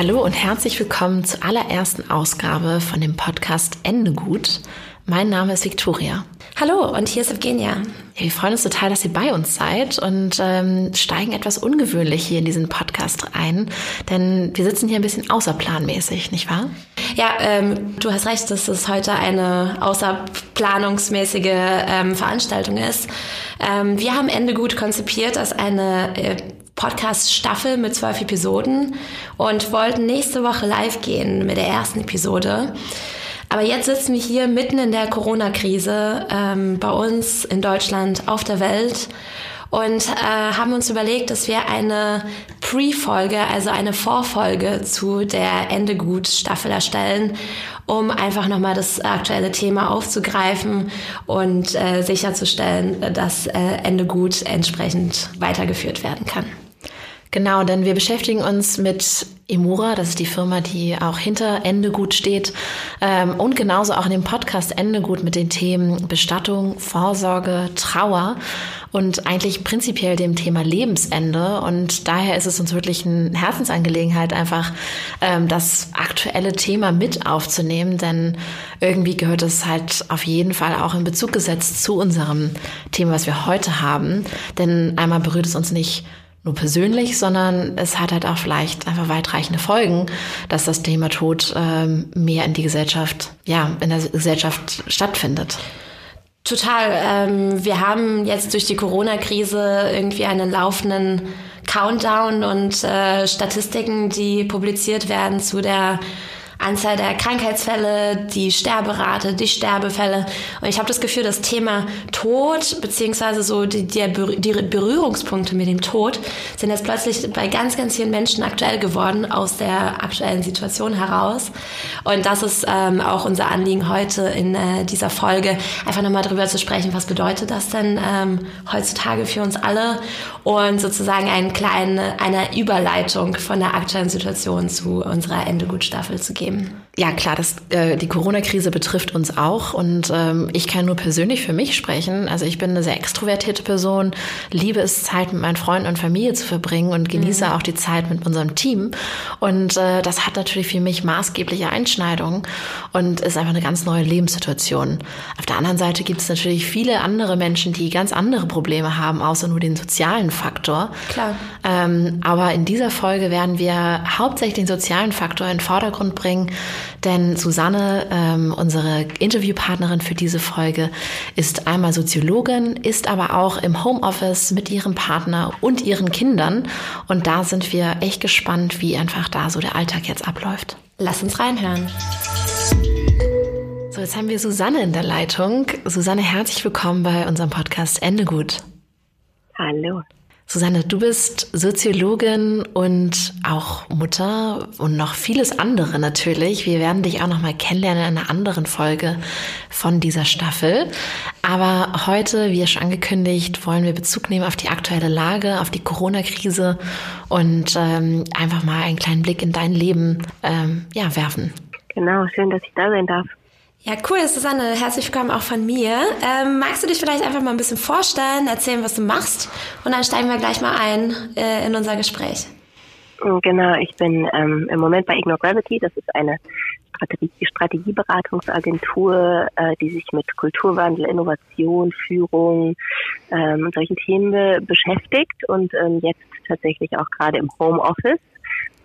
Hallo und herzlich willkommen zur allerersten Ausgabe von dem Podcast Ende gut. Mein Name ist Victoria. Hallo und hier ist Evgenia. Wir freuen uns total, dass ihr bei uns seid und ähm, steigen etwas ungewöhnlich hier in diesen Podcast ein, denn wir sitzen hier ein bisschen außerplanmäßig, nicht wahr? Ja, ähm, du hast recht, dass es heute eine außerplanungsmäßige ähm, Veranstaltung ist. Ähm, wir haben Ende gut konzipiert als eine äh, Podcast-Staffel mit zwölf Episoden und wollten nächste Woche live gehen mit der ersten Episode. Aber jetzt sitzen wir hier mitten in der Corona-Krise ähm, bei uns in Deutschland, auf der Welt und äh, haben uns überlegt, dass wir eine Pre-Folge, also eine Vorfolge zu der Ende gut Staffel erstellen, um einfach nochmal das aktuelle Thema aufzugreifen und äh, sicherzustellen, dass äh, Ende gut entsprechend weitergeführt werden kann. Genau, denn wir beschäftigen uns mit Emura, das ist die Firma, die auch hinter Ende gut steht ähm, und genauso auch in dem Podcast Ende gut mit den Themen Bestattung, Vorsorge, Trauer und eigentlich prinzipiell dem Thema Lebensende. Und daher ist es uns wirklich eine Herzensangelegenheit, einfach ähm, das aktuelle Thema mit aufzunehmen, denn irgendwie gehört es halt auf jeden Fall auch in Bezug gesetzt zu unserem Thema, was wir heute haben. Denn einmal berührt es uns nicht nur persönlich, sondern es hat halt auch vielleicht einfach weitreichende Folgen, dass das Thema Tod ähm, mehr in die Gesellschaft, ja, in der Gesellschaft stattfindet. Total. Ähm, wir haben jetzt durch die Corona-Krise irgendwie einen laufenden Countdown und äh, Statistiken, die publiziert werden zu der Anzahl der Krankheitsfälle, die Sterberate, die Sterbefälle. Und ich habe das Gefühl, das Thema Tod, beziehungsweise so die, die, Berührungspunkte mit dem Tod, sind jetzt plötzlich bei ganz, ganz vielen Menschen aktuell geworden aus der aktuellen Situation heraus. Und das ist ähm, auch unser Anliegen heute in äh, dieser Folge, einfach nochmal darüber zu sprechen, was bedeutet das denn ähm, heutzutage für uns alle und sozusagen einen kleinen, eine Überleitung von der aktuellen Situation zu unserer Endegutstaffel zu geben geben. Ja, klar, das, äh, die Corona-Krise betrifft uns auch und ähm, ich kann nur persönlich für mich sprechen. Also ich bin eine sehr extrovertierte Person, liebe es, Zeit mit meinen Freunden und Familie zu verbringen und genieße mhm. auch die Zeit mit unserem Team. Und äh, das hat natürlich für mich maßgebliche Einschneidungen und ist einfach eine ganz neue Lebenssituation. Auf der anderen Seite gibt es natürlich viele andere Menschen, die ganz andere Probleme haben, außer nur den sozialen Faktor. Klar. Ähm, aber in dieser Folge werden wir hauptsächlich den sozialen Faktor in den Vordergrund bringen denn Susanne, ähm, unsere Interviewpartnerin für diese Folge, ist einmal Soziologin, ist aber auch im Homeoffice mit ihrem Partner und ihren Kindern. Und da sind wir echt gespannt, wie einfach da so der Alltag jetzt abläuft. Lass uns reinhören. So, jetzt haben wir Susanne in der Leitung. Susanne, herzlich willkommen bei unserem Podcast Ende gut. Hallo. Susanne, du bist Soziologin und auch Mutter und noch vieles andere natürlich. Wir werden dich auch noch mal kennenlernen in einer anderen Folge von dieser Staffel. Aber heute, wie schon angekündigt, wollen wir Bezug nehmen auf die aktuelle Lage, auf die Corona-Krise und ähm, einfach mal einen kleinen Blick in dein Leben ähm, ja, werfen. Genau, schön, dass ich da sein darf. Ja, cool, Susanne. Herzlich willkommen auch von mir. Ähm, magst du dich vielleicht einfach mal ein bisschen vorstellen, erzählen, was du machst und dann steigen wir gleich mal ein äh, in unser Gespräch. Genau, ich bin ähm, im Moment bei Ignore Gravity. Das ist eine Strategie Strategieberatungsagentur, äh, die sich mit Kulturwandel, Innovation, Führung ähm, und solchen Themen beschäftigt und ähm, jetzt tatsächlich auch gerade im Homeoffice,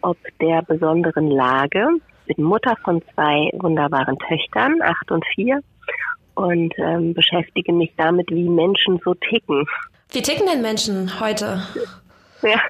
ob der besonderen Lage. Bin Mutter von zwei wunderbaren Töchtern, acht und vier, und ähm, beschäftige mich damit, wie Menschen so ticken. Wie ticken denn Menschen heute? Ja,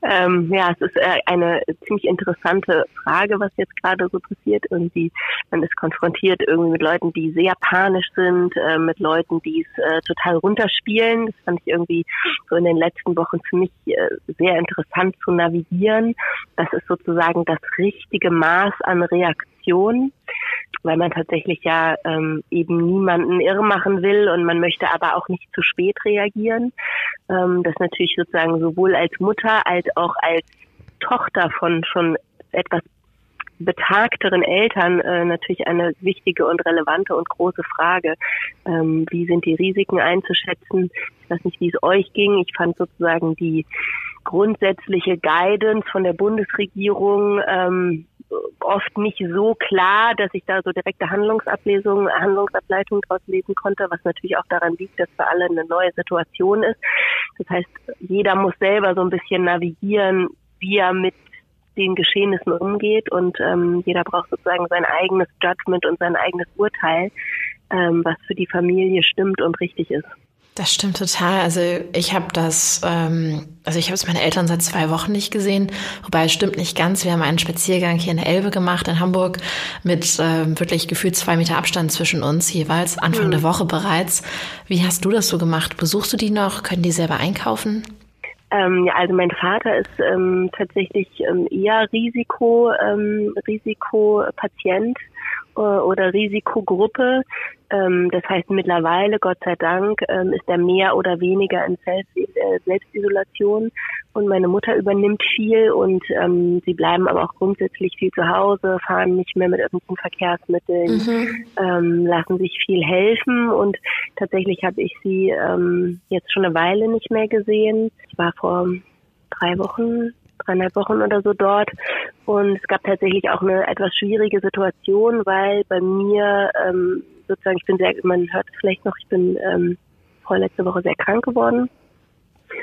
ähm, ja, es ist äh, eine ziemlich interessante Frage, was jetzt gerade so passiert. Irgendwie, man ist konfrontiert irgendwie mit Leuten, die sehr panisch sind, äh, mit Leuten, die es äh, total runterspielen. Das fand ich irgendwie so in den letzten Wochen für mich äh, sehr interessant zu navigieren. Das ist sozusagen das richtige Maß an Reaktion weil man tatsächlich ja ähm, eben niemanden irre machen will und man möchte aber auch nicht zu spät reagieren. Ähm, das natürlich sozusagen sowohl als Mutter als auch als Tochter von schon etwas betagteren Eltern äh, natürlich eine wichtige und relevante und große Frage. Ähm, wie sind die Risiken einzuschätzen? Ich weiß nicht, wie es euch ging. Ich fand sozusagen die grundsätzliche Guidance von der Bundesregierung ähm, oft nicht so klar, dass ich da so direkte Handlungsablesungen, Handlungsableitungen draus lesen konnte, was natürlich auch daran liegt, dass für alle eine neue Situation ist. Das heißt, jeder muss selber so ein bisschen navigieren, wie er mit den Geschehnissen umgeht und ähm, jeder braucht sozusagen sein eigenes Judgment und sein eigenes Urteil, ähm, was für die Familie stimmt und richtig ist. Das stimmt total. Also ich habe das, ähm, also ich habe es meine Eltern seit zwei Wochen nicht gesehen, wobei es stimmt nicht ganz. Wir haben einen Spaziergang hier in der Elbe gemacht in Hamburg mit ähm, wirklich gefühlt zwei Meter Abstand zwischen uns jeweils, Anfang mhm. der Woche bereits. Wie hast du das so gemacht? Besuchst du die noch? Können die selber einkaufen? Ähm, ja, also mein Vater ist ähm, tatsächlich ähm, eher Risiko, ähm, Risikopatient oder Risikogruppe. Ähm, das heißt mittlerweile, Gott sei Dank, ähm, ist er mehr oder weniger in äh, Selbstisolation und meine Mutter übernimmt viel und ähm, sie bleiben aber auch grundsätzlich viel zu Hause, fahren nicht mehr mit öffentlichen Verkehrsmitteln, mhm. lassen sich viel helfen und tatsächlich habe ich sie jetzt schon eine Weile nicht mehr gesehen. Ich war vor drei Wochen dreieinhalb Wochen oder so dort. Und es gab tatsächlich auch eine etwas schwierige Situation, weil bei mir ähm, sozusagen, ich bin sehr, man hört es vielleicht noch, ich bin ähm, vorletzte Woche sehr krank geworden.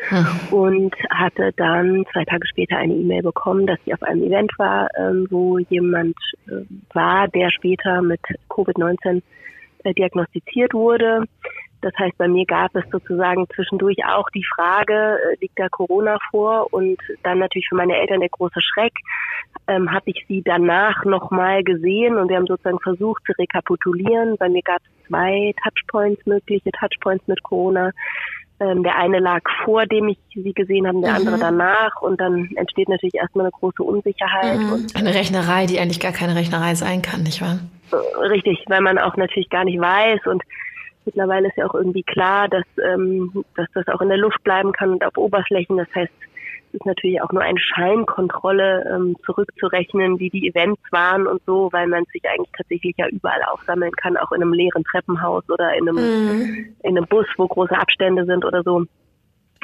Hm. Und hatte dann zwei Tage später eine E-Mail bekommen, dass ich auf einem Event war, ähm, wo jemand äh, war, der später mit Covid-19 äh, diagnostiziert wurde. Das heißt, bei mir gab es sozusagen zwischendurch auch die Frage, äh, liegt da Corona vor? Und dann natürlich für meine Eltern der große Schreck. Ähm, Habe ich sie danach nochmal gesehen und wir haben sozusagen versucht zu rekapitulieren. Bei mir gab es zwei Touchpoints, mögliche Touchpoints mit Corona. Ähm, der eine lag vor dem ich sie gesehen habe, der mhm. andere danach und dann entsteht natürlich erstmal eine große Unsicherheit. Mhm. eine Rechnerei, die eigentlich gar keine Rechnerei sein kann, nicht wahr? Richtig, weil man auch natürlich gar nicht weiß und Mittlerweile ist ja auch irgendwie klar, dass, ähm, dass das auch in der Luft bleiben kann und auf Oberflächen. Das heißt, es ist natürlich auch nur eine Scheinkontrolle ähm, zurückzurechnen, wie die Events waren und so, weil man sich eigentlich tatsächlich ja überall aufsammeln kann, auch in einem leeren Treppenhaus oder in einem, mhm. in einem Bus, wo große Abstände sind oder so.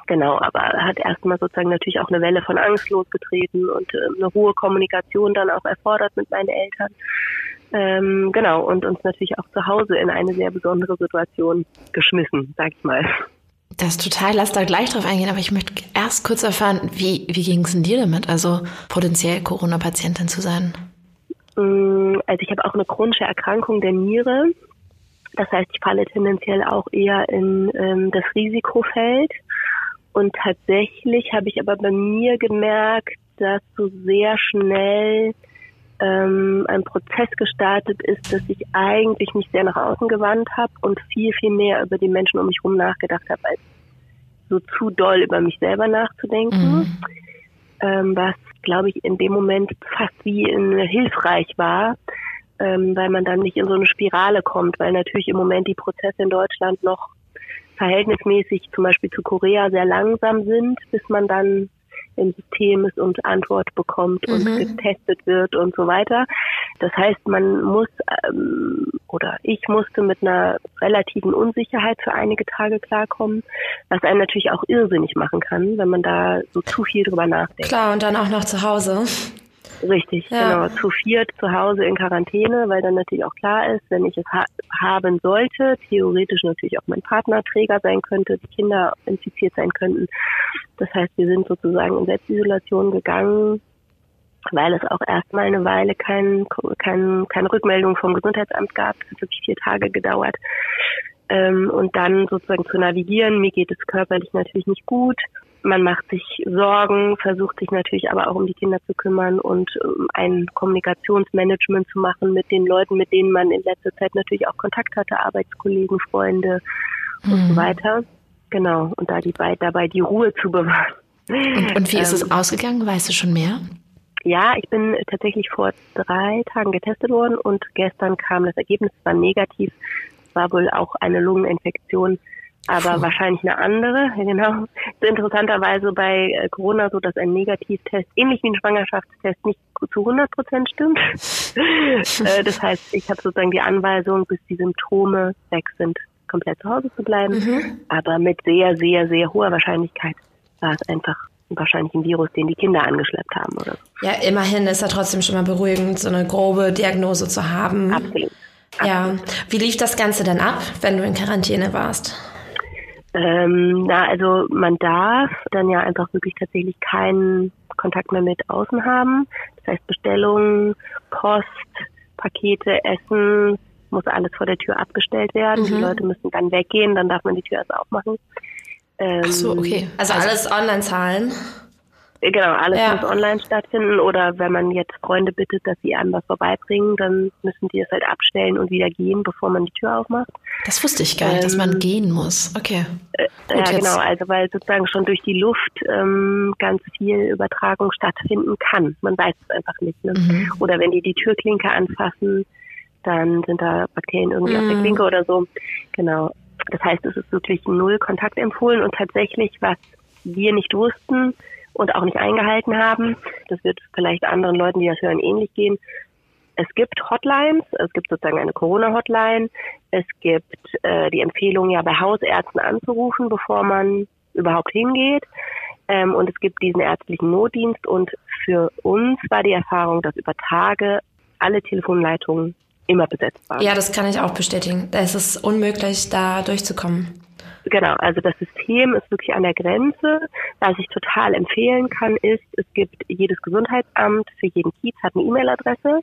Genau, aber hat erstmal sozusagen natürlich auch eine Welle von Angst losgetreten und äh, eine hohe Kommunikation dann auch erfordert mit meinen Eltern. Ähm, genau, und uns natürlich auch zu Hause in eine sehr besondere Situation geschmissen, sag ich mal. Das ist total, lass da gleich drauf eingehen, aber ich möchte erst kurz erfahren, wie, wie ging es denn dir damit, also potenziell Corona-Patientin zu sein? Mm, also ich habe auch eine chronische Erkrankung der Niere. Das heißt, ich falle tendenziell auch eher in ähm, das Risikofeld. Und tatsächlich habe ich aber bei mir gemerkt, dass so sehr schnell ähm, ein Prozess gestartet ist, dass ich eigentlich mich sehr nach außen gewandt habe und viel, viel mehr über die Menschen um mich herum nachgedacht habe, als so zu doll über mich selber nachzudenken. Mhm. Ähm, was, glaube ich, in dem Moment fast wie in, hilfreich war, ähm, weil man dann nicht in so eine Spirale kommt, weil natürlich im Moment die Prozesse in Deutschland noch verhältnismäßig zum Beispiel zu Korea sehr langsam sind, bis man dann im System ist und Antwort bekommt und mhm. getestet wird und so weiter. Das heißt, man muss ähm, oder ich musste mit einer relativen Unsicherheit für einige Tage klarkommen, was einen natürlich auch irrsinnig machen kann, wenn man da so zu viel drüber nachdenkt. Klar, und dann auch noch zu Hause. Richtig, ja. genau. Zu viert zu Hause in Quarantäne, weil dann natürlich auch klar ist, wenn ich es ha haben sollte, theoretisch natürlich auch mein Partner Träger sein könnte, die Kinder infiziert sein könnten. Das heißt, wir sind sozusagen in Selbstisolation gegangen, weil es auch erstmal eine Weile kein, kein, keine Rückmeldung vom Gesundheitsamt gab. Es hat wirklich vier Tage gedauert. Ähm, und dann sozusagen zu navigieren. Mir geht es körperlich natürlich nicht gut man macht sich Sorgen, versucht sich natürlich aber auch um die Kinder zu kümmern und um ein Kommunikationsmanagement zu machen mit den Leuten, mit denen man in letzter Zeit natürlich auch Kontakt hatte, Arbeitskollegen, Freunde mhm. und so mhm. weiter. Genau, und da die dabei die Ruhe zu bewahren. Und, und wie ist es ähm, ausgegangen? Weißt du schon mehr? Ja, ich bin tatsächlich vor drei Tagen getestet worden und gestern kam das Ergebnis, war negativ. Es war wohl auch eine Lungeninfektion aber Puh. wahrscheinlich eine andere. Genau. Interessanterweise bei äh, Corona so, dass ein Negativtest ähnlich wie ein Schwangerschaftstest nicht zu 100 Prozent stimmt. Äh, das heißt, ich habe sozusagen die Anweisung, bis die Symptome weg sind, komplett zu Hause zu bleiben. Mhm. Aber mit sehr, sehr, sehr hoher Wahrscheinlichkeit war es einfach wahrscheinlich ein Virus, den die Kinder angeschleppt haben oder. Ja, immerhin ist ja trotzdem schon mal beruhigend, so eine grobe Diagnose zu haben. Absolut. Ja. Wie lief das Ganze denn ab, wenn du in Quarantäne warst? Ähm, na, also man darf dann ja einfach wirklich tatsächlich keinen Kontakt mehr mit außen haben. Das heißt Bestellungen, Post, Pakete, Essen, muss alles vor der Tür abgestellt werden. Mhm. Die Leute müssen dann weggehen, dann darf man die Tür erst aufmachen. Ähm, Ach so, okay. Also, also alles online zahlen? Genau, alles ja. muss online stattfinden oder wenn man jetzt Freunde bittet, dass sie einem was vorbeibringen, dann müssen die es halt abstellen und wieder gehen, bevor man die Tür aufmacht. Das wusste ich gar nicht, ähm, dass man ähm, gehen muss. Okay. Äh, Gut, ja, jetzt. genau, also weil sozusagen schon durch die Luft ähm, ganz viel Übertragung stattfinden kann. Man weiß es einfach nicht. Ne? Mhm. Oder wenn die die Türklinke anfassen, dann sind da Bakterien irgendwie mhm. auf der mhm. Klinke oder so. Genau. Das heißt, es ist wirklich null Kontakt empfohlen und tatsächlich, was wir nicht wussten, und auch nicht eingehalten haben. Das wird vielleicht anderen Leuten, die das hören, ähnlich gehen. Es gibt Hotlines, es gibt sozusagen eine Corona-Hotline, es gibt äh, die Empfehlung, ja bei Hausärzten anzurufen, bevor man überhaupt hingeht. Ähm, und es gibt diesen ärztlichen Notdienst und für uns war die Erfahrung, dass über Tage alle Telefonleitungen immer besetzt waren. Ja, das kann ich auch bestätigen. Es ist unmöglich, da durchzukommen. Genau, also das System ist wirklich an der Grenze. Was ich total empfehlen kann, ist, es gibt jedes Gesundheitsamt für jeden Kiez hat eine E-Mail-Adresse.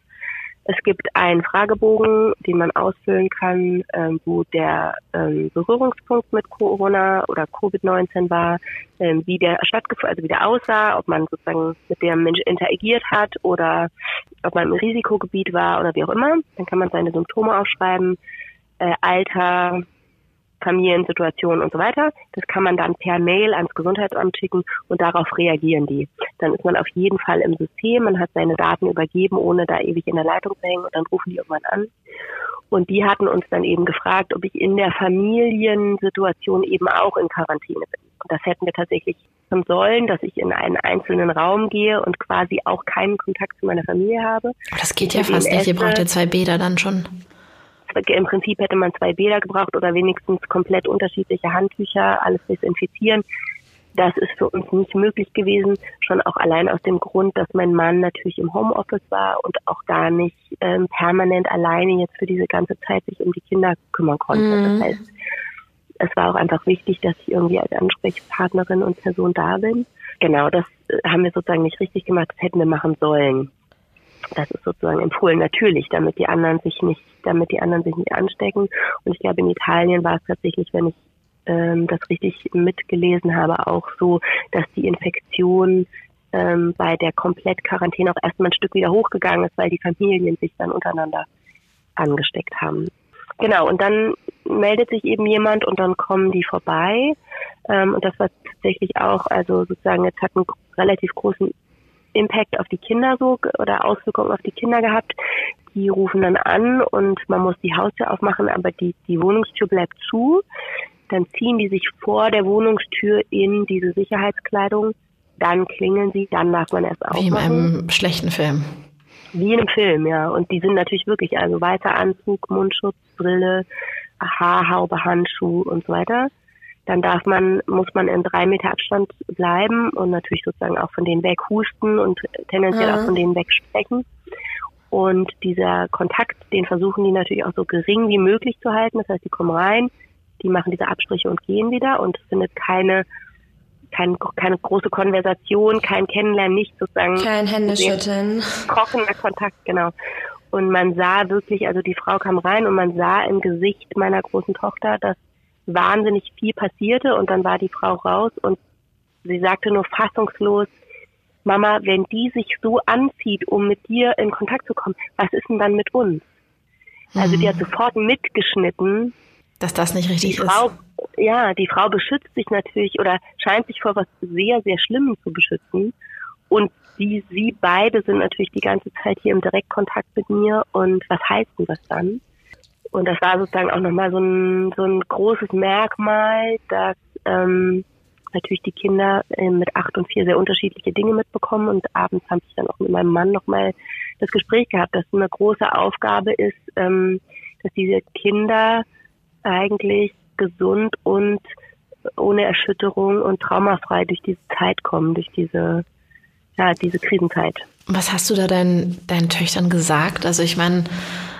Es gibt einen Fragebogen, den man ausfüllen kann, ähm, wo der ähm, Berührungspunkt mit Corona oder Covid-19 war, ähm, wie der stattgefunden, also wie der aussah, ob man sozusagen mit dem Mensch interagiert hat oder ob man im Risikogebiet war oder wie auch immer. Dann kann man seine Symptome aufschreiben, äh, Alter, Familiensituation und so weiter. Das kann man dann per Mail ans Gesundheitsamt schicken und darauf reagieren die. Dann ist man auf jeden Fall im System, man hat seine Daten übergeben, ohne da ewig in der Leitung zu hängen und dann rufen die irgendwann an. Und die hatten uns dann eben gefragt, ob ich in der Familiensituation eben auch in Quarantäne bin. Und das hätten wir tatsächlich machen sollen, dass ich in einen einzelnen Raum gehe und quasi auch keinen Kontakt zu meiner Familie habe. Das geht ja fast nicht. Ihr braucht ja zwei Bäder dann schon im Prinzip hätte man zwei Bäder gebraucht oder wenigstens komplett unterschiedliche Handtücher, alles desinfizieren. Das ist für uns nicht möglich gewesen, schon auch allein aus dem Grund, dass mein Mann natürlich im Homeoffice war und auch gar nicht ähm, permanent alleine jetzt für diese ganze Zeit sich um die Kinder kümmern konnte. Mhm. Das heißt, es war auch einfach wichtig, dass ich irgendwie als Ansprechpartnerin und Person da bin. Genau, das äh, haben wir sozusagen nicht richtig gemacht, das hätten wir machen sollen. Das ist sozusagen empfohlen, natürlich, damit die anderen sich nicht, damit die anderen sich nicht anstecken. Und ich glaube, in Italien war es tatsächlich, wenn ich ähm, das richtig mitgelesen habe, auch so, dass die Infektion ähm, bei der Komplettquarantäne auch erstmal ein Stück wieder hochgegangen ist, weil die Familien sich dann untereinander angesteckt haben. Genau, und dann meldet sich eben jemand und dann kommen die vorbei. Ähm, und das war tatsächlich auch, also sozusagen, jetzt hat einen relativ großen Impact auf die Kinder so oder Auswirkungen auf die Kinder gehabt. Die rufen dann an und man muss die Haustür aufmachen, aber die, die Wohnungstür bleibt zu. Dann ziehen die sich vor der Wohnungstür in diese Sicherheitskleidung dann klingeln sie, dann darf man erst aufmachen. Wie in einem schlechten Film. Wie in einem Film, ja. Und die sind natürlich wirklich, also weißer Anzug, Mundschutz, Brille, Haarhaube, Handschuh und so weiter. Dann darf man, muss man in drei Meter Abstand bleiben und natürlich sozusagen auch von denen weg husten und tendenziell ja. auch von denen weg sprechen. Und dieser Kontakt, den versuchen die natürlich auch so gering wie möglich zu halten. Das heißt, die kommen rein, die machen diese Abstriche und gehen wieder und es findet keine kein, keine große Konversation, kein Kennenlernen, nicht sozusagen. Kein Händeschütteln. Kochender Kontakt, genau. Und man sah wirklich, also die Frau kam rein und man sah im Gesicht meiner großen Tochter, dass wahnsinnig viel passierte und dann war die Frau raus und sie sagte nur fassungslos, Mama, wenn die sich so anzieht, um mit dir in Kontakt zu kommen, was ist denn dann mit uns? Also die hat mhm. sofort mitgeschnitten. Dass das nicht richtig die Frau, ist. Ja, die Frau beschützt sich natürlich oder scheint sich vor was sehr, sehr Schlimmem zu beschützen. Und die, sie beide sind natürlich die ganze Zeit hier im Direktkontakt mit mir. Und was heißt denn das dann? Und das war sozusagen auch nochmal so ein, so ein großes Merkmal, dass ähm, natürlich die Kinder äh, mit acht und vier sehr unterschiedliche Dinge mitbekommen und abends habe ich dann auch mit meinem Mann nochmal das Gespräch gehabt, dass eine große Aufgabe ist, ähm, dass diese Kinder eigentlich gesund und ohne Erschütterung und traumafrei durch diese Zeit kommen, durch diese, ja, diese Krisenzeit. Was hast du da deinen, deinen Töchtern gesagt? Also ich meine,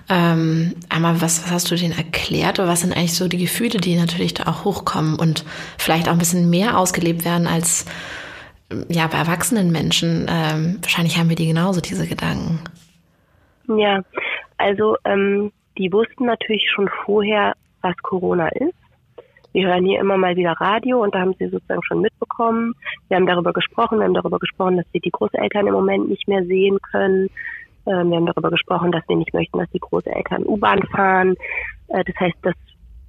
ähm, einmal, was, was hast du denen erklärt oder was sind eigentlich so die Gefühle, die natürlich da auch hochkommen und vielleicht auch ein bisschen mehr ausgelebt werden als ja bei erwachsenen Menschen? Ähm, wahrscheinlich haben wir die genauso, diese Gedanken. Ja, also ähm, die wussten natürlich schon vorher, was Corona ist. Wir hören hier immer mal wieder Radio und da haben sie sozusagen schon mitbekommen. Wir haben darüber gesprochen, wir haben darüber gesprochen, dass sie die Großeltern im Moment nicht mehr sehen können. Ähm, wir haben darüber gesprochen, dass wir nicht möchten, dass die Großeltern U-Bahn fahren. Äh, das heißt, das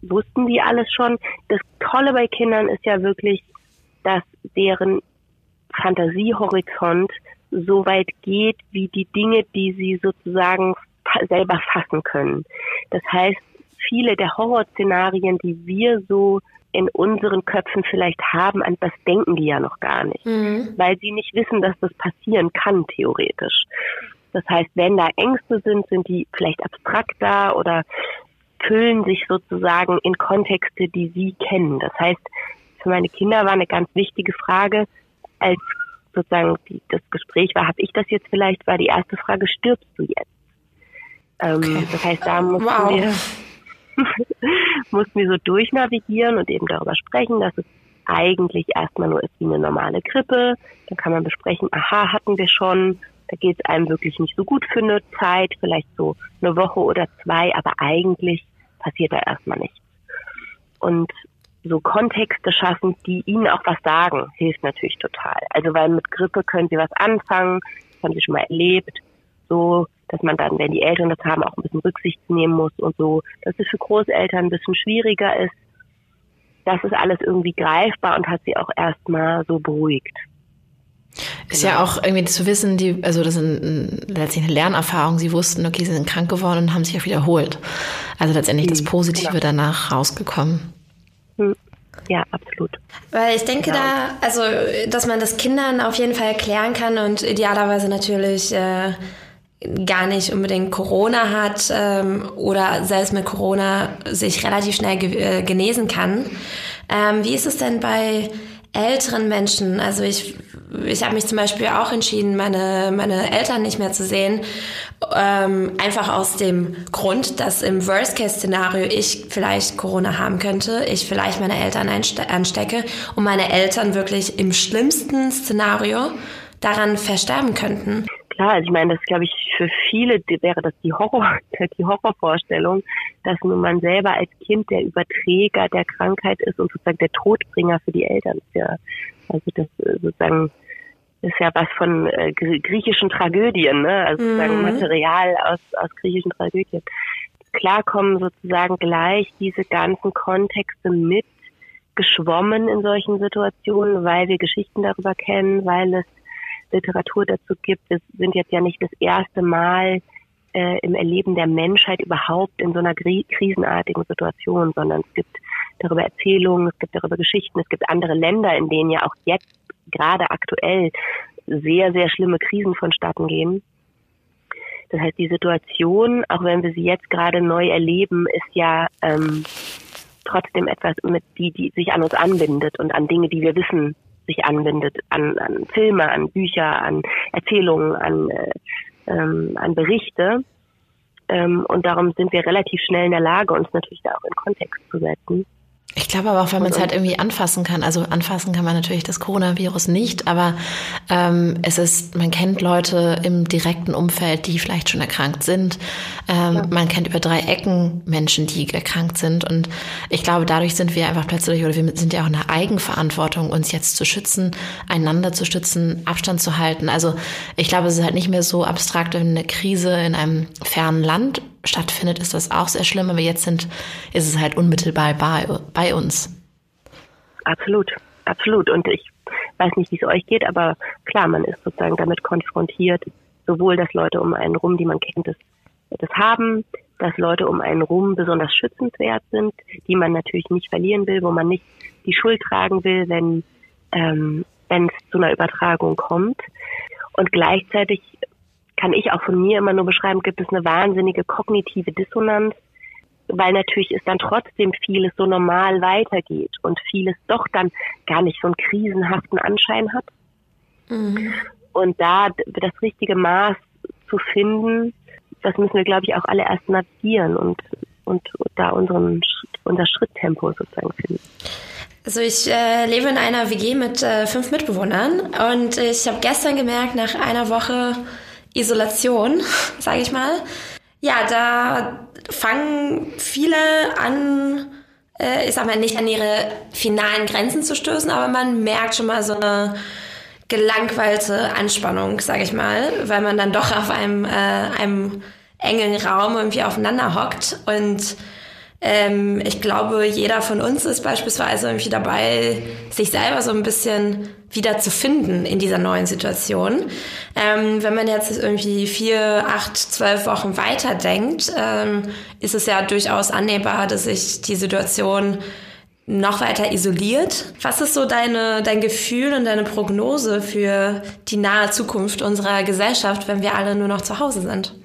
wussten die alles schon. Das Tolle bei Kindern ist ja wirklich, dass deren Fantasiehorizont so weit geht, wie die Dinge, die sie sozusagen selber fassen können. Das heißt, viele der Horrorszenarien, die wir so in unseren Köpfen vielleicht haben, an das denken die ja noch gar nicht, mhm. weil sie nicht wissen, dass das passieren kann, theoretisch. Das heißt, wenn da Ängste sind, sind die vielleicht abstrakter oder füllen sich sozusagen in Kontexte, die sie kennen. Das heißt, für meine Kinder war eine ganz wichtige Frage, als sozusagen die, das Gespräch war, habe ich das jetzt vielleicht, war die erste Frage, stirbst du jetzt? Ähm, okay. Das heißt, da mussten wow. wir mussten wir so durchnavigieren und eben darüber sprechen, dass es eigentlich erstmal nur ist wie eine normale Grippe. Dann kann man besprechen, aha, hatten wir schon, da geht es einem wirklich nicht so gut für eine Zeit, vielleicht so eine Woche oder zwei, aber eigentlich passiert da erstmal nichts. Und so Kontexte schaffen, die ihnen auch was sagen, hilft natürlich total. Also weil mit Grippe können sie was anfangen, das haben sie schon mal erlebt, so, dass man dann, wenn die Eltern das haben, auch ein bisschen Rücksicht nehmen muss und so, dass es für Großeltern ein bisschen schwieriger ist. Das ist alles irgendwie greifbar und hat sie auch erstmal so beruhigt. Ist genau. ja auch irgendwie zu wissen, die, also das sind letztlich eine Lernerfahrung. Sie wussten, okay, sie sind krank geworden und haben sich auch wiederholt. Also letztendlich das mhm, Positive genau. danach rausgekommen. Hm. Ja, absolut. Weil ich denke genau. da, also, dass man das Kindern auf jeden Fall erklären kann und idealerweise natürlich äh, gar nicht unbedingt Corona hat ähm, oder selbst mit Corona sich relativ schnell ge äh, genesen kann. Ähm, wie ist es denn bei älteren Menschen? Also ich ich habe mich zum Beispiel auch entschieden, meine, meine Eltern nicht mehr zu sehen. Ähm, einfach aus dem Grund, dass im Worst-Case-Szenario ich vielleicht Corona haben könnte, ich vielleicht meine Eltern anstecke und meine Eltern wirklich im schlimmsten Szenario daran versterben könnten. Klar, also ich meine, das glaube ich für viele wäre das die Horror, die Horrorvorstellung, dass nun man selber als Kind der Überträger der Krankheit ist und sozusagen der Todbringer für die Eltern ist ja, also das äh, sozusagen ist ja was von äh, griechischen Tragödien, ne? also sozusagen mhm. Material aus, aus griechischen Tragödien. Klar kommen sozusagen gleich diese ganzen Kontexte mit geschwommen in solchen Situationen, weil wir Geschichten darüber kennen, weil es Literatur dazu gibt. Wir sind jetzt ja nicht das erste Mal äh, im Erleben der Menschheit überhaupt in so einer krisenartigen Situation, sondern es gibt darüber Erzählungen, es gibt darüber Geschichten, es gibt andere Länder, in denen ja auch jetzt gerade aktuell sehr, sehr schlimme Krisen vonstatten gehen. Das heißt, die Situation, auch wenn wir sie jetzt gerade neu erleben, ist ja ähm, trotzdem etwas, mit die, die sich an uns anbindet und an Dinge, die wir wissen, sich anbindet, an, an Filme, an Bücher, an Erzählungen, an, äh, ähm, an Berichte. Ähm, und darum sind wir relativ schnell in der Lage, uns natürlich da auch in Kontext zu setzen. Ich glaube aber auch, weil man es halt irgendwie anfassen kann. Also anfassen kann man natürlich das Coronavirus nicht, aber ähm, es ist, man kennt Leute im direkten Umfeld, die vielleicht schon erkrankt sind. Ähm, ja. Man kennt über drei Ecken Menschen, die erkrankt sind. Und ich glaube, dadurch sind wir einfach plötzlich, oder wir sind ja auch in der Eigenverantwortung, uns jetzt zu schützen, einander zu stützen, Abstand zu halten. Also ich glaube, es ist halt nicht mehr so abstrakt, wenn eine Krise in einem fernen Land stattfindet, ist das auch sehr schlimm, aber jetzt sind, ist es halt unmittelbar bei, bei uns. Absolut, absolut. Und ich weiß nicht, wie es euch geht, aber klar, man ist sozusagen damit konfrontiert, sowohl, dass Leute um einen rum, die man kennt, das, das haben, dass Leute um einen rum besonders schützenswert sind, die man natürlich nicht verlieren will, wo man nicht die Schuld tragen will, wenn ähm, wenn es zu einer Übertragung kommt. Und gleichzeitig kann ich auch von mir immer nur beschreiben, gibt es eine wahnsinnige kognitive Dissonanz, weil natürlich es dann trotzdem vieles so normal weitergeht und vieles doch dann gar nicht so einen krisenhaften Anschein hat. Mhm. Und da das richtige Maß zu finden, das müssen wir, glaube ich, auch alle erst navigieren und, und da unseren, unser Schritttempo sozusagen finden. Also ich äh, lebe in einer WG mit äh, fünf Mitbewohnern und ich habe gestern gemerkt, nach einer Woche Isolation, sage ich mal. Ja, da fangen viele an, äh, ich sag mal, nicht an ihre finalen Grenzen zu stößen, aber man merkt schon mal so eine gelangweilte Anspannung, sage ich mal, weil man dann doch auf einem, äh, einem engen Raum irgendwie aufeinander hockt und ähm, ich glaube, jeder von uns ist beispielsweise irgendwie dabei, sich selber so ein bisschen wieder zu finden in dieser neuen Situation. Ähm, wenn man jetzt irgendwie vier, acht, zwölf Wochen weiterdenkt, ähm, ist es ja durchaus annehmbar, dass sich die Situation noch weiter isoliert. Was ist so deine, dein Gefühl und deine Prognose für die nahe Zukunft unserer Gesellschaft, wenn wir alle nur noch zu Hause sind?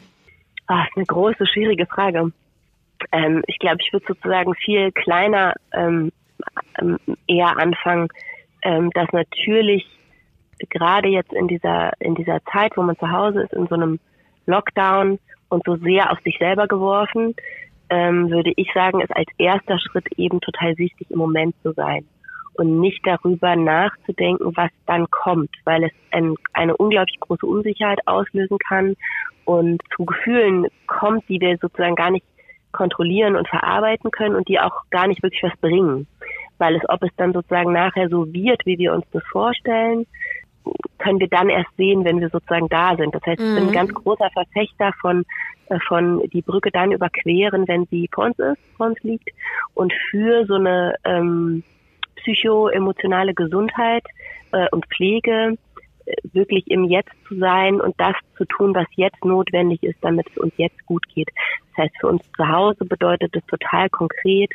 Ah, eine große, schwierige Frage. Ähm, ich glaube, ich würde sozusagen viel kleiner ähm, ähm, eher anfangen, ähm, dass natürlich gerade jetzt in dieser in dieser Zeit, wo man zu Hause ist, in so einem Lockdown und so sehr auf sich selber geworfen, ähm, würde ich sagen, ist als erster Schritt eben total wichtig, im Moment zu sein und nicht darüber nachzudenken, was dann kommt, weil es ein, eine unglaublich große Unsicherheit auslösen kann und zu Gefühlen kommt, die wir sozusagen gar nicht kontrollieren und verarbeiten können und die auch gar nicht wirklich was bringen. Weil es, ob es dann sozusagen nachher so wird, wie wir uns das vorstellen, können wir dann erst sehen, wenn wir sozusagen da sind. Das heißt, ich bin ein mhm. ganz großer Verfechter von, äh, von die Brücke dann überqueren, wenn sie vor uns ist, vor uns liegt. Und für so eine ähm, psycho-emotionale Gesundheit äh, und Pflege wirklich im Jetzt zu sein und das zu tun, was jetzt notwendig ist, damit es uns jetzt gut geht. Das heißt, für uns zu Hause bedeutet es total konkret,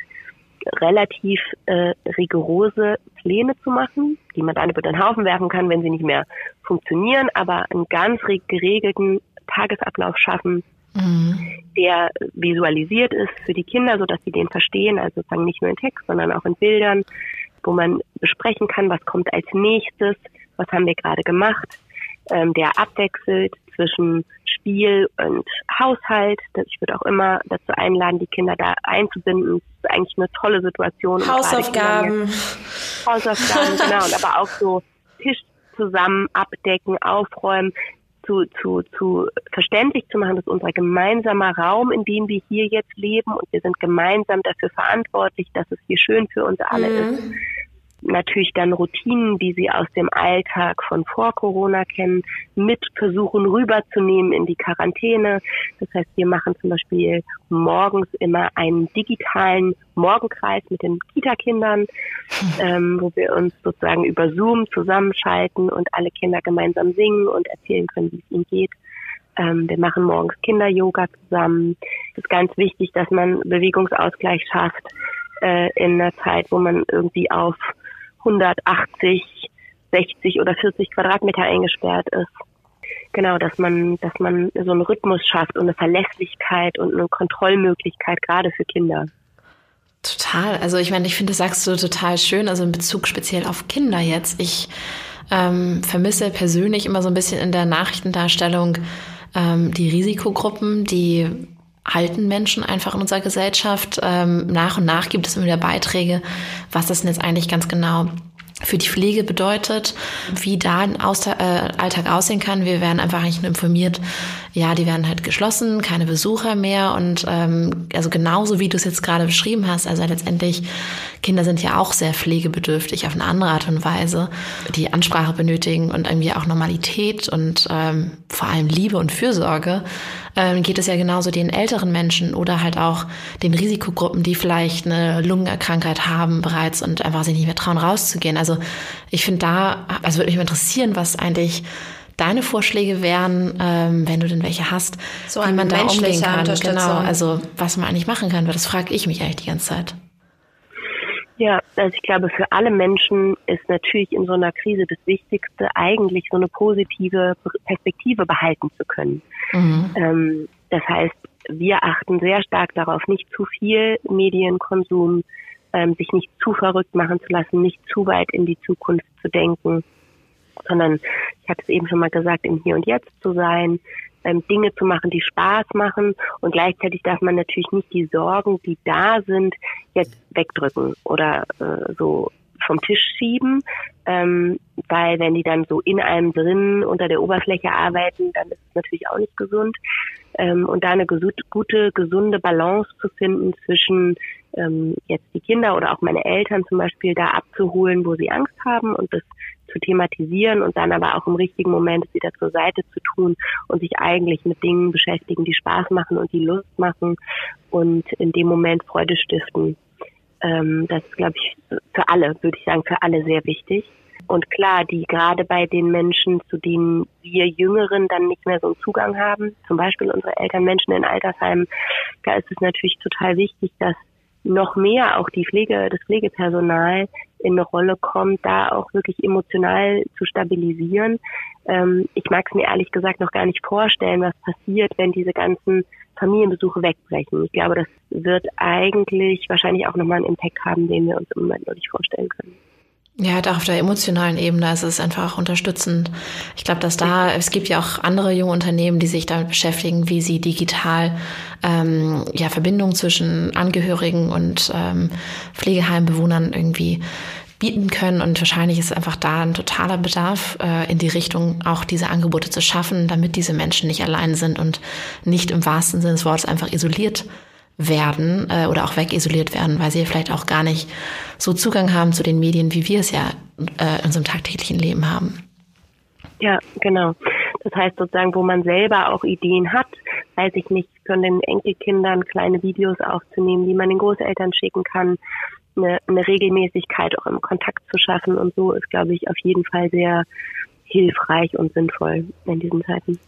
relativ äh, rigorose Pläne zu machen, die man dann über den Haufen werfen kann, wenn sie nicht mehr funktionieren, aber einen ganz geregelten Tagesablauf schaffen, mhm. der visualisiert ist für die Kinder, so dass sie den verstehen, also sozusagen nicht nur in Text, sondern auch in Bildern, wo man besprechen kann, was kommt als nächstes, was haben wir gerade gemacht, ähm, der abwechselt zwischen Spiel und Haushalt. Ich würde auch immer dazu einladen, die Kinder da einzubinden. Das ist eigentlich eine tolle Situation. Hausaufgaben. Hausaufgaben, genau. Und aber auch so Tisch zusammen abdecken, aufräumen, zu, zu, zu verständlich zu machen, dass unser gemeinsamer Raum, in dem wir hier jetzt leben und wir sind gemeinsam dafür verantwortlich, dass es hier schön für uns alle mhm. ist natürlich dann Routinen, die sie aus dem Alltag von vor Corona kennen, mit versuchen rüberzunehmen in die Quarantäne. Das heißt, wir machen zum Beispiel morgens immer einen digitalen Morgenkreis mit den Kita-Kindern, ähm, wo wir uns sozusagen über Zoom zusammenschalten und alle Kinder gemeinsam singen und erzählen können, wie es ihnen geht. Ähm, wir machen morgens Kinder-Yoga zusammen. Es ist ganz wichtig, dass man Bewegungsausgleich schafft äh, in einer Zeit, wo man irgendwie auf 180 60 oder 40 Quadratmeter eingesperrt ist. Genau, dass man, dass man so einen Rhythmus schafft und eine Verlässlichkeit und eine Kontrollmöglichkeit gerade für Kinder. Total. Also ich meine, ich finde, das sagst du total schön, also in Bezug speziell auf Kinder jetzt. Ich ähm, vermisse persönlich immer so ein bisschen in der Nachrichtendarstellung ähm, die Risikogruppen, die alten Menschen einfach in unserer Gesellschaft. Ähm, nach und nach gibt es immer wieder Beiträge, was das denn jetzt eigentlich ganz genau für die Pflege bedeutet, wie da ein Austa äh, Alltag aussehen kann. Wir werden einfach nicht nur informiert, ja, die werden halt geschlossen, keine Besucher mehr und ähm, also genauso wie du es jetzt gerade beschrieben hast, also letztendlich Kinder sind ja auch sehr pflegebedürftig auf eine andere Art und Weise, die Ansprache benötigen und irgendwie auch Normalität und ähm, vor allem Liebe und Fürsorge ähm, geht es ja genauso den älteren Menschen oder halt auch den Risikogruppen, die vielleicht eine Lungenerkrankheit haben bereits und einfach sich nicht mehr trauen rauszugehen. Also ich finde da, also würde mich interessieren, was eigentlich deine Vorschläge wären, ähm, wenn du denn welche hast, so wie man da umgehen kann. Genau, also was man eigentlich machen kann, weil das frage ich mich eigentlich die ganze Zeit. Also ich glaube, für alle Menschen ist natürlich in so einer Krise das Wichtigste, eigentlich so eine positive Perspektive behalten zu können. Mhm. Ähm, das heißt, wir achten sehr stark darauf, nicht zu viel Medienkonsum, ähm, sich nicht zu verrückt machen zu lassen, nicht zu weit in die Zukunft zu denken, sondern ich hatte es eben schon mal gesagt, im Hier und Jetzt zu sein, ähm, Dinge zu machen, die Spaß machen und gleichzeitig darf man natürlich nicht die Sorgen, die da sind, jetzt wegdrücken oder äh, so vom Tisch schieben, ähm, weil wenn die dann so in einem drin unter der Oberfläche arbeiten, dann ist es natürlich auch nicht gesund. Ähm, und da eine gute, gesunde Balance zu finden zwischen ähm, jetzt die Kinder oder auch meine Eltern zum Beispiel da abzuholen, wo sie Angst haben und das zu thematisieren und dann aber auch im richtigen Moment wieder zur Seite zu tun und sich eigentlich mit Dingen beschäftigen, die Spaß machen und die Lust machen und in dem Moment Freude stiften. Ähm, das ist, glaube ich, für alle, würde ich sagen, für alle sehr wichtig. Und klar, die gerade bei den Menschen, zu denen wir Jüngeren dann nicht mehr so einen Zugang haben, zum Beispiel unsere Eltern, Menschen in Altersheimen, da ist es natürlich total wichtig, dass noch mehr auch die Pflege, das Pflegepersonal in eine Rolle kommt, da auch wirklich emotional zu stabilisieren. Ähm, ich mag es mir ehrlich gesagt noch gar nicht vorstellen, was passiert, wenn diese ganzen Familienbesuche wegbrechen. Ich glaube, das wird eigentlich wahrscheinlich auch nochmal einen Impact haben, den wir uns im Moment noch nicht vorstellen können. Ja, da auf der emotionalen Ebene ist es einfach unterstützend. Ich glaube, dass da, es gibt ja auch andere junge Unternehmen, die sich damit beschäftigen, wie sie digital ähm, ja, Verbindungen zwischen Angehörigen und ähm, Pflegeheimbewohnern irgendwie bieten können. Und wahrscheinlich ist einfach da ein totaler Bedarf äh, in die Richtung, auch diese Angebote zu schaffen, damit diese Menschen nicht allein sind und nicht im wahrsten Sinne des Wortes einfach isoliert werden äh, oder auch wegisoliert werden, weil sie vielleicht auch gar nicht so Zugang haben zu den Medien, wie wir es ja äh, in unserem tagtäglichen Leben haben. Ja, genau. Das heißt sozusagen, wo man selber auch Ideen hat, weiß ich nicht, von den Enkelkindern kleine Videos aufzunehmen, die man den Großeltern schicken kann, eine, eine Regelmäßigkeit auch im Kontakt zu schaffen und so ist, glaube ich, auf jeden Fall sehr hilfreich und sinnvoll in diesen Zeiten.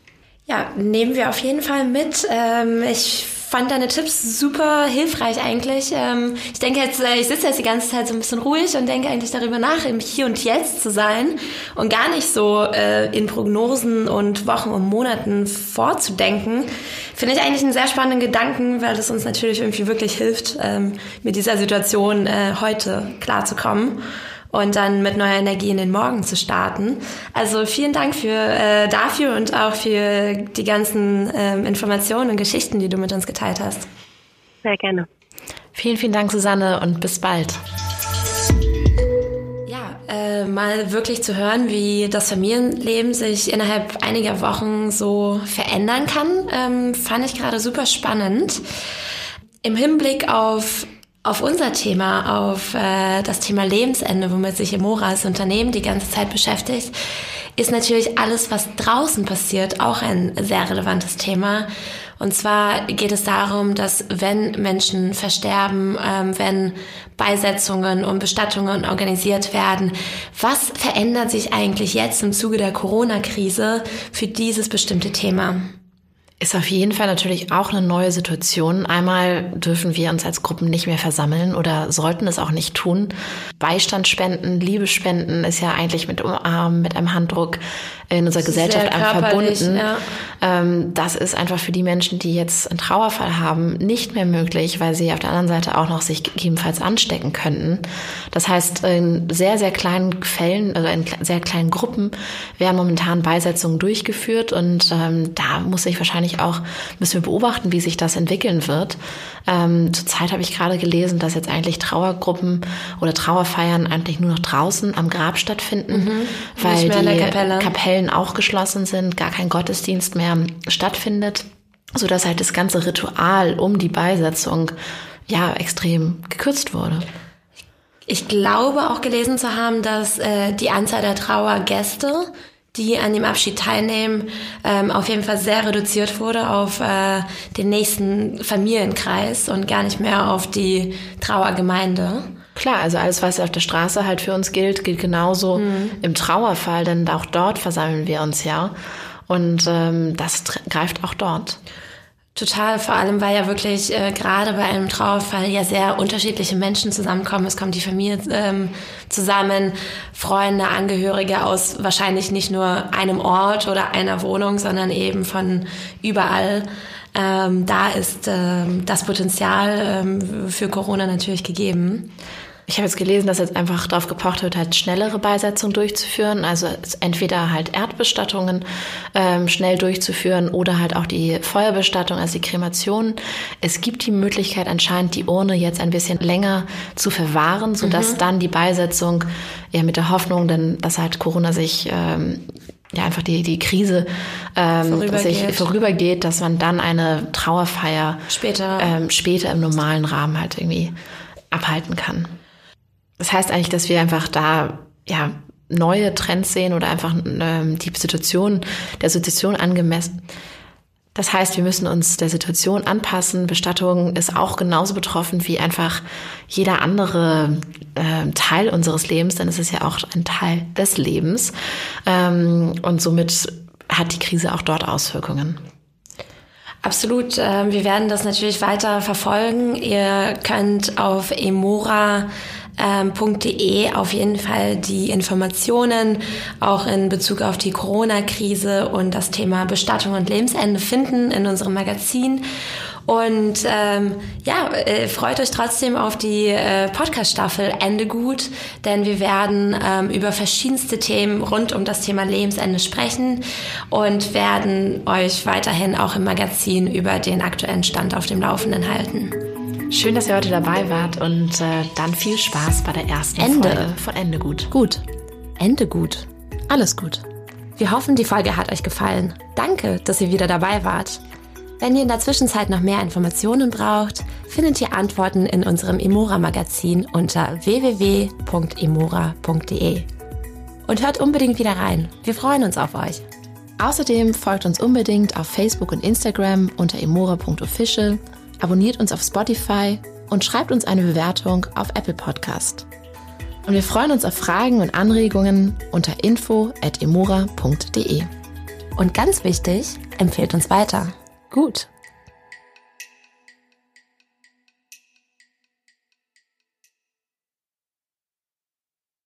Ja, nehmen wir auf jeden Fall mit. Ähm, ich fand deine Tipps super hilfreich eigentlich. Ähm, ich denke jetzt, äh, ich sitze jetzt die ganze Zeit so ein bisschen ruhig und denke eigentlich darüber nach, im Hier und Jetzt zu sein und gar nicht so äh, in Prognosen und Wochen und Monaten vorzudenken. Finde ich eigentlich einen sehr spannenden Gedanken, weil es uns natürlich irgendwie wirklich hilft, ähm, mit dieser Situation äh, heute klarzukommen und dann mit neuer Energie in den Morgen zu starten. Also vielen Dank für, äh, dafür und auch für die ganzen ähm, Informationen und Geschichten, die du mit uns geteilt hast. Sehr gerne. Vielen, vielen Dank, Susanne, und bis bald. Ja, äh, mal wirklich zu hören, wie das Familienleben sich innerhalb einiger Wochen so verändern kann, ähm, fand ich gerade super spannend. Im Hinblick auf auf unser Thema, auf äh, das Thema Lebensende, womit sich Emora als Unternehmen die ganze Zeit beschäftigt, ist natürlich alles, was draußen passiert, auch ein sehr relevantes Thema. Und zwar geht es darum, dass wenn Menschen versterben, ähm, wenn Beisetzungen und Bestattungen organisiert werden, was verändert sich eigentlich jetzt im Zuge der Corona-Krise für dieses bestimmte Thema? Ist auf jeden Fall natürlich auch eine neue Situation. Einmal dürfen wir uns als Gruppen nicht mehr versammeln oder sollten es auch nicht tun. Beistand spenden, Liebe spenden ist ja eigentlich mit Umarmen, mit einem Handdruck in unserer Gesellschaft einfach verbunden. Ja. Ähm, das ist einfach für die Menschen, die jetzt einen Trauerfall haben, nicht mehr möglich, weil sie auf der anderen Seite auch noch sich gegebenenfalls anstecken könnten. Das heißt, in sehr, sehr kleinen Fällen, also in sehr kleinen Gruppen werden momentan Beisetzungen durchgeführt und ähm, da muss ich wahrscheinlich auch, müssen wir beobachten, wie sich das entwickeln wird. Ähm, zurzeit habe ich gerade gelesen, dass jetzt eigentlich Trauergruppen oder Trauerfeiern eigentlich nur noch draußen am Grab stattfinden, mhm. weil die Kapelle. Kapellen auch geschlossen sind, gar kein Gottesdienst mehr stattfindet, so dass halt das ganze Ritual um die Beisetzung ja extrem gekürzt wurde. Ich glaube auch gelesen zu haben, dass äh, die Anzahl der Trauergäste die an dem Abschied teilnehmen, ähm, auf jeden Fall sehr reduziert wurde auf äh, den nächsten Familienkreis und gar nicht mehr auf die Trauergemeinde. Klar, also alles, was auf der Straße halt für uns gilt, gilt genauso mhm. im Trauerfall, denn auch dort versammeln wir uns ja. Und ähm, das greift auch dort. Total, vor allem weil ja wirklich äh, gerade bei einem Trauerfall ja sehr unterschiedliche Menschen zusammenkommen. Es kommt die Familie ähm, zusammen, Freunde, Angehörige aus wahrscheinlich nicht nur einem Ort oder einer Wohnung, sondern eben von überall. Ähm, da ist ähm, das Potenzial ähm, für Corona natürlich gegeben. Ich habe jetzt gelesen, dass jetzt einfach darauf gepocht wird, halt schnellere Beisetzungen durchzuführen. Also entweder halt Erdbestattungen ähm, schnell durchzuführen oder halt auch die Feuerbestattung, also die Kremation. Es gibt die Möglichkeit anscheinend, die Urne jetzt ein bisschen länger zu verwahren, sodass mhm. dann die Beisetzung ja mit der Hoffnung, denn dass halt Corona sich ähm, ja einfach die, die Krise ähm, vorübergeht. sich vorübergeht, dass man dann eine Trauerfeier später, ähm, später im normalen Rahmen halt irgendwie abhalten kann. Das heißt eigentlich, dass wir einfach da ja neue Trends sehen oder einfach ähm, die Situation der Situation angemessen. Das heißt, wir müssen uns der Situation anpassen. Bestattung ist auch genauso betroffen wie einfach jeder andere äh, Teil unseres Lebens, denn es ist ja auch ein Teil des Lebens. Ähm, und somit hat die Krise auch dort Auswirkungen. Absolut. Ähm, wir werden das natürlich weiter verfolgen. Ihr könnt auf Emora ähm, .de auf jeden Fall die Informationen auch in Bezug auf die Corona-Krise und das Thema Bestattung und Lebensende finden in unserem Magazin. Und ähm, ja, äh, freut euch trotzdem auf die äh, Podcast-Staffel Ende gut, denn wir werden ähm, über verschiedenste Themen rund um das Thema Lebensende sprechen und werden euch weiterhin auch im Magazin über den aktuellen Stand auf dem Laufenden halten. Schön, dass ihr heute dabei wart und äh, dann viel Spaß bei der ersten Ende. Folge von Ende gut. Gut. Ende gut. Alles gut. Wir hoffen, die Folge hat euch gefallen. Danke, dass ihr wieder dabei wart. Wenn ihr in der Zwischenzeit noch mehr Informationen braucht, findet ihr Antworten in unserem Emora-Magazin unter www.emora.de. Und hört unbedingt wieder rein. Wir freuen uns auf euch. Außerdem folgt uns unbedingt auf Facebook und Instagram unter emora.official abonniert uns auf Spotify und schreibt uns eine Bewertung auf Apple Podcast. Und wir freuen uns auf Fragen und Anregungen unter info.emora.de. Und ganz wichtig, empfehlt uns weiter. Gut.